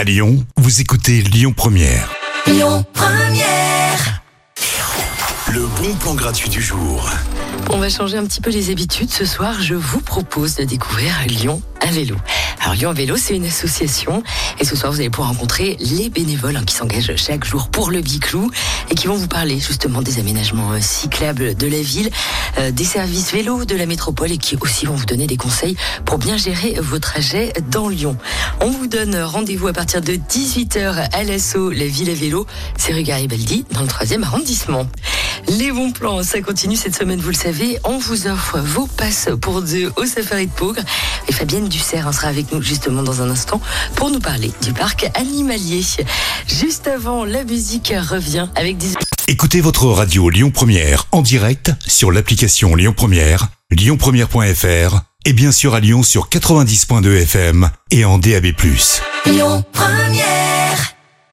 À Lyon, vous écoutez Lyon Première. Lyon Première. Le bon plan gratuit du jour. On va changer un petit peu les habitudes. Ce soir, je vous propose de découvrir Lyon à vélo. Alors Lyon vélo, c'est une association et ce soir, vous allez pouvoir rencontrer les bénévoles hein, qui s'engagent chaque jour pour le Biclou et qui vont vous parler justement des aménagements euh, cyclables de la ville, euh, des services vélo de la métropole et qui aussi vont vous donner des conseils pour bien gérer vos trajets dans Lyon. On vous donne rendez-vous à partir de 18h à l'assaut La Ville à vélo, c'est rue Garibaldi dans le 3e arrondissement. Les bons plans, ça continue cette semaine, vous le savez. On vous offre vos passes pour deux au safari de Pogre. Et Fabienne Dussert sera avec nous justement dans un instant pour nous parler du parc animalier. Juste avant, la musique revient avec des... Écoutez votre radio Lyon Première en direct sur l'application Lyon Première, lyonpremière.fr et bien sûr à Lyon sur 90.2 FM et en DAB+. Lyon Première.